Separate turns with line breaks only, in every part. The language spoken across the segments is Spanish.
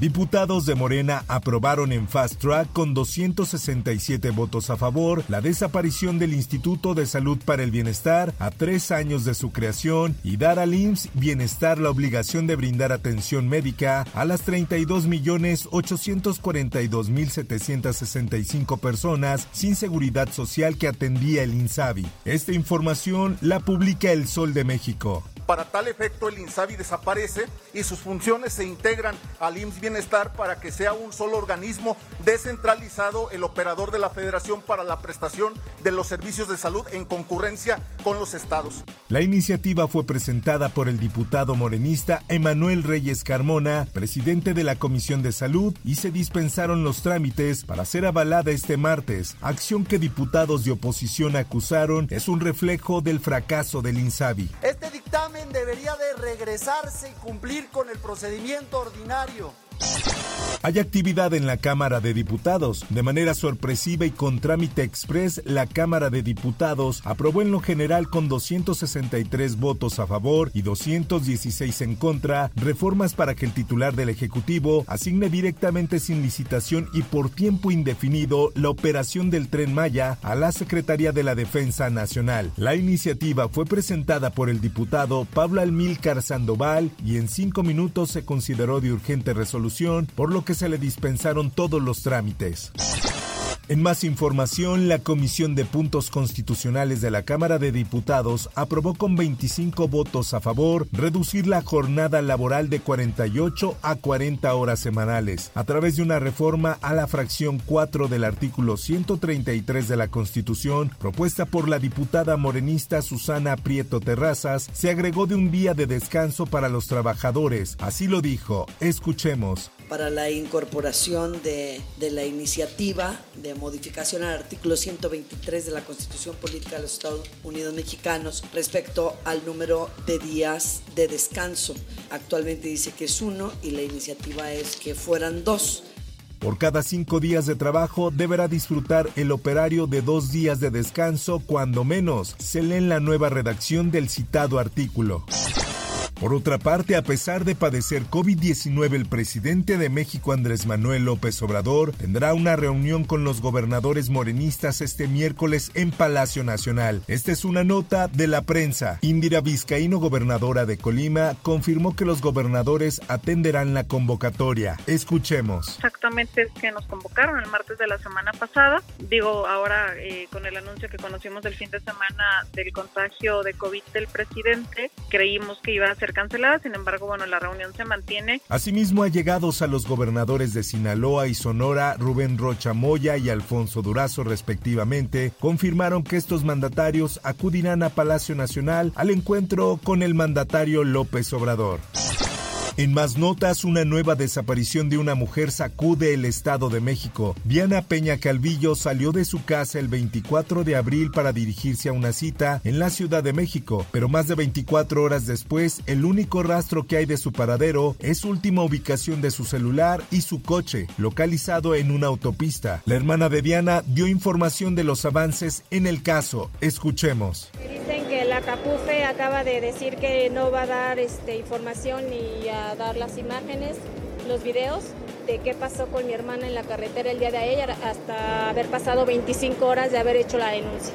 Diputados de Morena aprobaron en Fast Track con 267 votos a favor la desaparición del Instituto de Salud para el Bienestar a tres años de su creación y dar al IMSS Bienestar la obligación de brindar atención médica a las 32.842.765 personas sin seguridad social que atendía el INSABI. Esta información la publica El Sol de México.
Para tal efecto, el INSABI desaparece y sus funciones se integran al IMSS Bienestar para que sea un solo organismo descentralizado, el operador de la Federación para la prestación de los servicios de salud en concurrencia con los estados.
La iniciativa fue presentada por el diputado morenista Emanuel Reyes Carmona, presidente de la Comisión de Salud, y se dispensaron los trámites para ser avalada este martes, acción que diputados de oposición acusaron es un reflejo del fracaso del INSABI.
Este dictamen debería de regresarse y cumplir con el procedimiento ordinario.
Hay actividad en la Cámara de Diputados. De manera sorpresiva y con trámite express, la Cámara de Diputados aprobó en lo general con 263 votos a favor y 216 en contra reformas para que el titular del Ejecutivo asigne directamente sin licitación y por tiempo indefinido la operación del tren Maya a la Secretaría de la Defensa Nacional. La iniciativa fue presentada por el diputado Pablo Almilcar Sandoval y en cinco minutos se consideró de urgente resolución, por lo que se le dispensaron todos los trámites. En más información, la Comisión de Puntos Constitucionales de la Cámara de Diputados aprobó con 25 votos a favor reducir la jornada laboral de 48 a 40 horas semanales a través de una reforma a la fracción 4 del artículo 133 de la Constitución propuesta por la diputada morenista Susana Prieto Terrazas. Se agregó de un día de descanso para los trabajadores. Así lo dijo. Escuchemos
para la incorporación de, la iniciativa de modificación al artículo 123 de la Constitución Política de los Estados Unidos Mexicanos respecto al número de días de descanso. Actualmente dice que es uno y la iniciativa es que fueran dos.
Por cada cinco días de trabajo deberá disfrutar el operario de dos días de descanso, cuando menos, se lee en la nueva redacción del citado artículo. Por otra parte, a pesar de padecer COVID-19, el presidente de México, Andrés Manuel López Obrador, tendrá una reunión con los gobernadores morenistas este miércoles en Palacio Nacional. Esta es una nota de la prensa. Indira Vizcaíno, gobernadora de Colima, confirmó que los gobernadores atenderán la convocatoria. Escuchemos.
Exactamente es que nos convocaron el martes de la semana pasada. Digo, ahora eh, con el anuncio que conocimos del fin de semana del contagio de COVID del presidente, creímos que iba a ser cancelada, sin embargo, bueno, la reunión se mantiene.
Asimismo, allegados a los gobernadores de Sinaloa y Sonora, Rubén Rocha Moya y Alfonso Durazo, respectivamente, confirmaron que estos mandatarios acudirán a Palacio Nacional al encuentro con el mandatario López Obrador. En más notas, una nueva desaparición de una mujer sacude el Estado de México. Diana Peña Calvillo salió de su casa el 24 de abril para dirigirse a una cita en la Ciudad de México, pero más de 24 horas después, el único rastro que hay de su paradero es su última ubicación de su celular y su coche, localizado en una autopista. La hermana de Diana dio información de los avances en el caso. Escuchemos.
Capufe acaba de decir que no va a dar este, información ni a dar las imágenes, los videos de qué pasó con mi hermana en la carretera el día de ayer hasta haber pasado 25 horas de haber hecho la denuncia.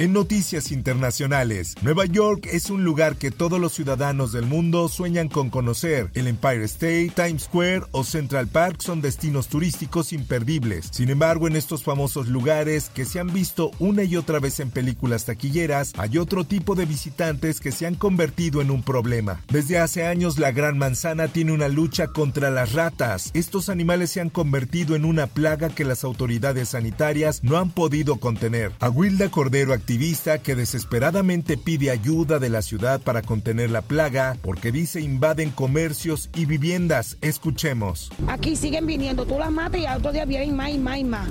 En noticias internacionales, Nueva York es un lugar que todos los ciudadanos del mundo sueñan con conocer. El Empire State, Times Square o Central Park son destinos turísticos imperdibles. Sin embargo, en estos famosos lugares que se han visto una y otra vez en películas taquilleras, hay otro tipo de visitantes que se han convertido en un problema. Desde hace años la Gran Manzana tiene una lucha contra las ratas. Estos animales se han convertido en una plaga que las autoridades sanitarias no han podido contener. Aguilda Cordero, activista que desesperadamente pide ayuda de la ciudad para contener la plaga porque dice invaden comercios y viviendas. Escuchemos.
Aquí siguen viniendo, tú las matas y al otro día vienen más y más y más.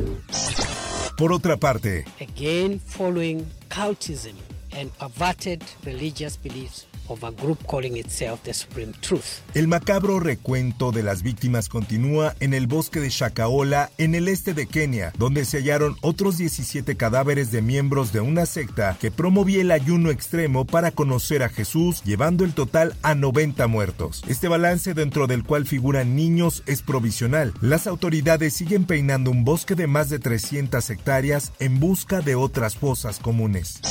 Por otra parte,
again following cultism and perverted religious beliefs of a group calling itself the Supreme Truth.
El macabro recuento de las víctimas continúa en el bosque de Shakaola, en el este de Kenia, donde se hallaron otros 17 cadáveres de miembros de una secta que promovía el ayuno extremo para conocer a Jesús, llevando el total a 90 muertos. Este balance dentro del cual figuran niños es provisional. Las autoridades siguen peinando un bosque de más de 300 hectáreas en busca de otras fosas comunes.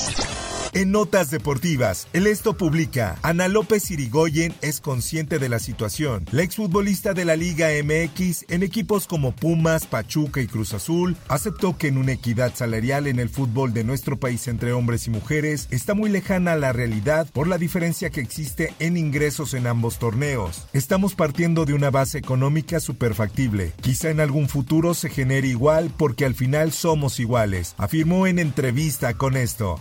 En notas deportivas, el Esto publica, Ana López Irigoyen es consciente de la situación. La exfutbolista de la Liga MX en equipos como Pumas, Pachuca y Cruz Azul aceptó que en una equidad salarial en el fútbol de nuestro país entre hombres y mujeres está muy lejana a la realidad por la diferencia que existe en ingresos en ambos torneos. Estamos partiendo de una base económica superfactible. Quizá en algún futuro se genere igual porque al final somos iguales, afirmó en entrevista con esto.